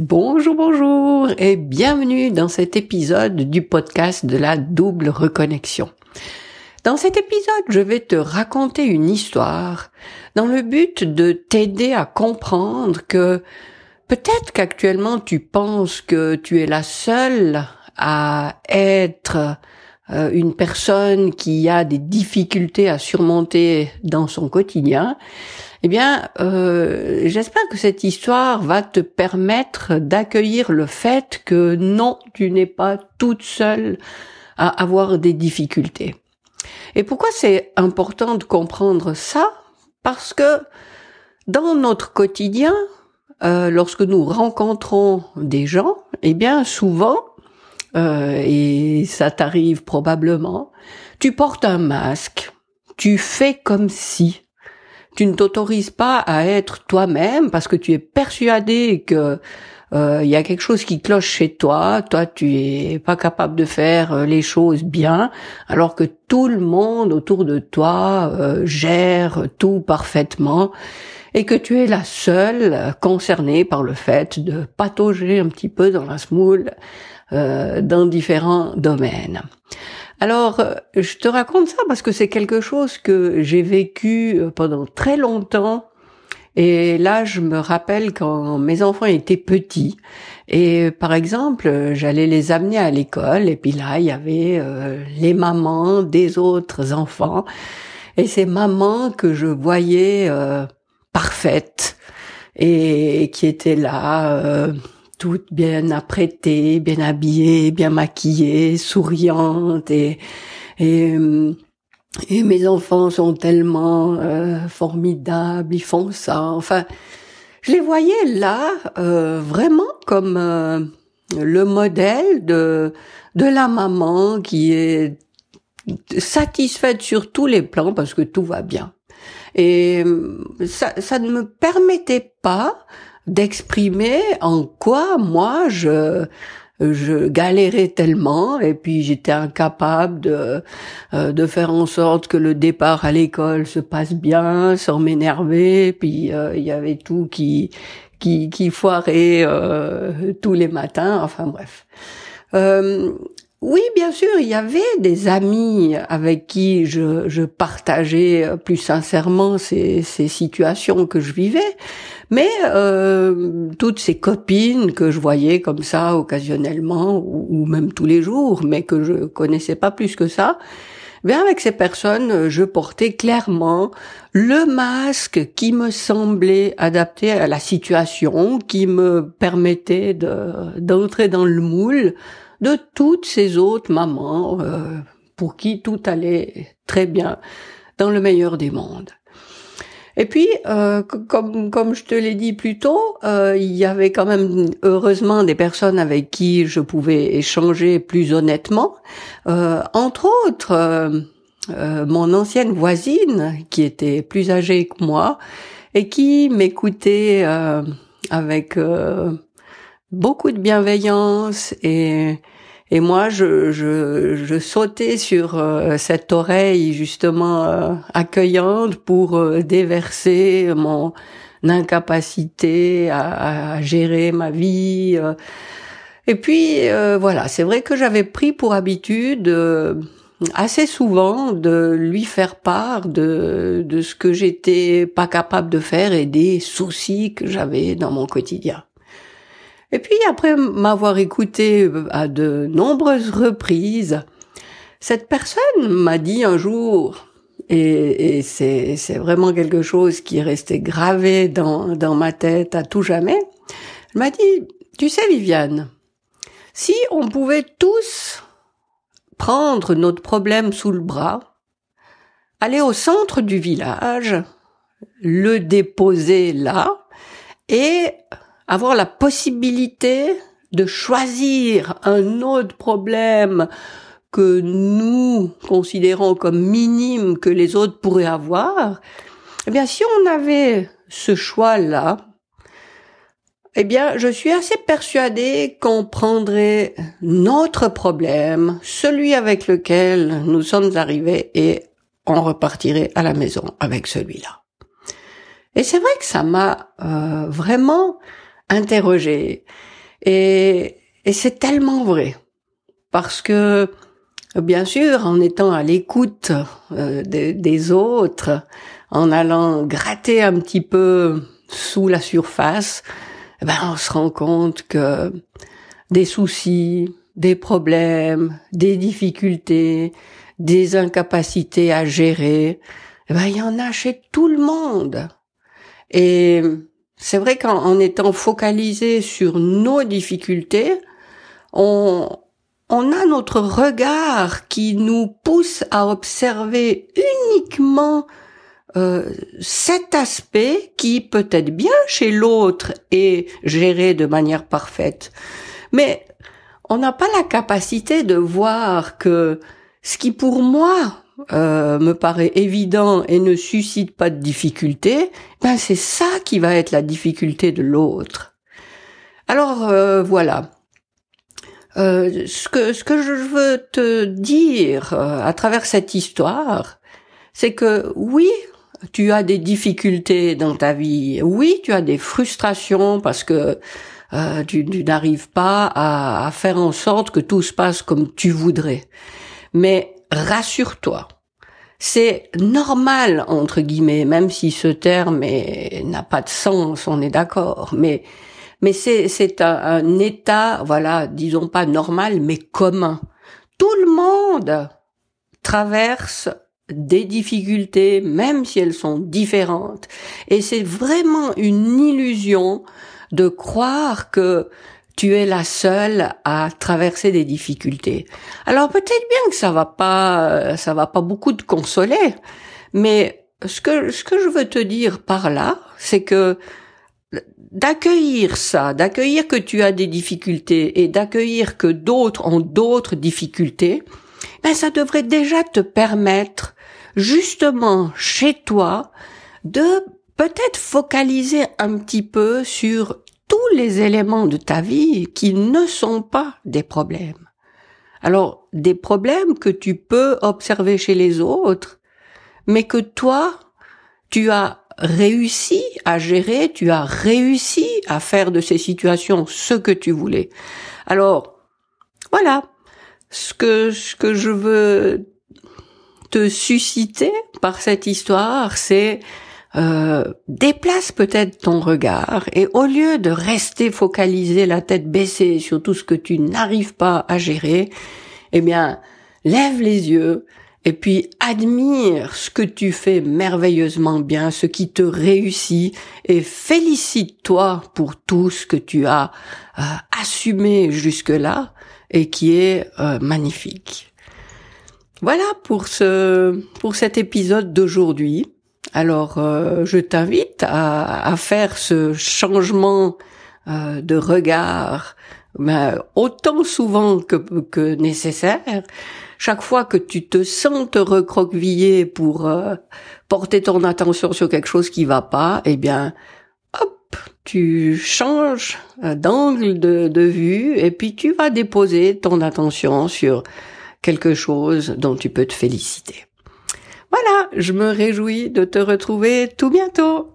Bonjour, bonjour et bienvenue dans cet épisode du podcast de la double reconnexion. Dans cet épisode, je vais te raconter une histoire dans le but de t'aider à comprendre que peut-être qu'actuellement tu penses que tu es la seule à être euh, une personne qui a des difficultés à surmonter dans son quotidien eh bien, euh, j'espère que cette histoire va te permettre d'accueillir le fait que non, tu n'es pas toute seule à avoir des difficultés. Et pourquoi c'est important de comprendre ça? Parce que dans notre quotidien, euh, lorsque nous rencontrons des gens, eh bien souvent, euh, et ça t'arrive probablement, tu portes un masque, tu fais comme si, tu ne t'autorises pas à être toi-même parce que tu es persuadé que euh, il y a quelque chose qui cloche chez toi, toi tu es pas capable de faire euh, les choses bien, alors que tout le monde autour de toi euh, gère tout parfaitement et que tu es la seule concernée par le fait de patauger un petit peu dans la smoule dans différents domaines. Alors, euh, je te raconte ça parce que c'est quelque chose que j'ai vécu euh, pendant très longtemps. Et là, je me rappelle quand mes enfants étaient petits. Et par exemple, j'allais les amener à l'école. Et puis là, il y avait euh, les mamans des autres enfants. Et ces mamans que je voyais parfaites et qui étaient là toutes bien apprêtées, bien habillées, bien maquillées, souriantes et et, et mes enfants sont tellement euh, formidables, ils font ça. Enfin, je les voyais là euh, vraiment comme euh, le modèle de de la maman qui est satisfaite sur tous les plans parce que tout va bien. Et ça, ça ne me permettait pas d'exprimer en quoi moi je je galérais tellement et puis j'étais incapable de euh, de faire en sorte que le départ à l'école se passe bien sans m'énerver. Puis euh, il y avait tout qui qui qui foirait euh, tous les matins. Enfin bref oui, bien sûr, il y avait des amis avec qui je, je partageais plus sincèrement ces, ces, situations que je vivais, mais euh, toutes ces copines que je voyais comme ça occasionnellement ou, même tous les jours, mais que je connaissais pas plus que ça, bien avec ces personnes, je portais clairement le masque qui me semblait adapté à la situation, qui me permettait d'entrer dans le moule de toutes ces autres mamans euh, pour qui tout allait très bien dans le meilleur des mondes. Et puis, euh, comme comme je te l'ai dit plus tôt, euh, il y avait quand même heureusement des personnes avec qui je pouvais échanger plus honnêtement. entre autres, mon ancienne voisine qui était plus âgée que moi et qui m'écoutait avec beaucoup de bienveillance et et moi, je, je, je sautais sur euh, cette oreille justement euh, accueillante pour euh, déverser mon incapacité à, à, gérer ma vie. Et puis voilà, c'est vrai que j'avais pris pour habitude assez souvent de lui faire part de, de ce que j'étais pas capable de faire et des soucis que j'avais dans mon quotidien. Et puis après m'avoir écouté euh, à de nombreuses reprises, cette personne m'a dit un jour, et, c'est, vraiment quelque chose qui est resté gravé dans, dans ma tête à tout jamais, elle m'a dit, tu sais Viviane, si on pouvait tous prendre notre problème sous le bras, aller au centre du village, le déposer là, et avoir la possibilité de choisir un autre problème que nous considérons comme minime que les autres pourraient avoir, eh bien, si on avait ce choix-là, eh bien, je suis assez persuadée qu'on prendrait notre problème, celui avec lequel nous sommes arrivés, et on repartirait à la maison avec celui-là. Et c'est vrai que ça m'a euh, vraiment interroger. Et, et c'est tellement vrai. Parce que, bien sûr, en étant à l'écoute euh, des autres, en allant gratter un petit peu sous la surface, eh ben, on se rend compte que des soucis, des problèmes, des difficultés, des incapacités à gérer, eh ben, il y en a chez tout le monde. Et c'est vrai qu'en étant focalisé sur nos difficultés, on, on a notre regard qui nous pousse à observer uniquement euh, cet aspect qui peut être bien chez l'autre et géré de manière parfaite. Mais on n'a pas la capacité de voir que ce qui pour moi euh, me paraît évident et ne suscite pas de difficulté, ben c'est ça qui va être la difficulté de l'autre. Alors euh, voilà. Euh, ce que ce que je veux te dire à travers cette histoire, c'est que oui, tu as des difficultés dans ta vie. Oui, tu as des frustrations parce que tu, tu n'arrives pas à, à faire en sorte que tout se passe comme tu voudrais. Mais rassure-toi. C'est normal, entre guillemets, même si ce terme n'a pas de sens, on est d'accord, mais, mais c'est, un, un état, voilà, disons pas normal, mais commun. Tout le monde traverse des difficultés, même si elles sont différentes. Et c'est vraiment une illusion de croire que tu es la seule à traverser des difficultés. Alors peut-être bien que ça va pas, ça va pas beaucoup te consoler, mais ce que, ce que je veux te dire par là, c'est que d'accueillir ça, d'accueillir que tu as des difficultés et d'accueillir que d'autres ont d'autres difficultés, ben ça devrait déjà te permettre justement chez toi de peut-être focaliser un petit peu sur tous les éléments de ta vie qui ne sont pas des problèmes. Alors, des problèmes que tu peux observer chez les autres, mais que toi, tu as réussi à gérer, tu as réussi à faire de ces situations ce que tu voulais. Alors, voilà. Ce que, ce que je veux te susciter par cette histoire, c'est euh, déplace peut-être ton regard et au lieu de rester focalisé la tête baissée sur tout ce que tu n'arrives pas à gérer, eh bien, lève les yeux et puis admire ce que tu fais merveilleusement bien, ce qui te réussit et félicite-toi pour tout ce que tu as euh, assumé jusque-là et qui est euh, magnifique. Voilà pour ce pour cet épisode d'aujourd'hui. Alors, euh, je t'invite à, faire ce changement euh, de regard ben, autant souvent que, que, nécessaire. Chaque fois que tu te sens te recroqueviller pour euh, porter ton attention sur quelque chose qui va pas, eh bien, hop, tu changes d'angle de, de vue et puis tu vas déposer ton attention sur quelque chose dont tu peux te féliciter. Voilà, je me réjouis de te retrouver tout bientôt.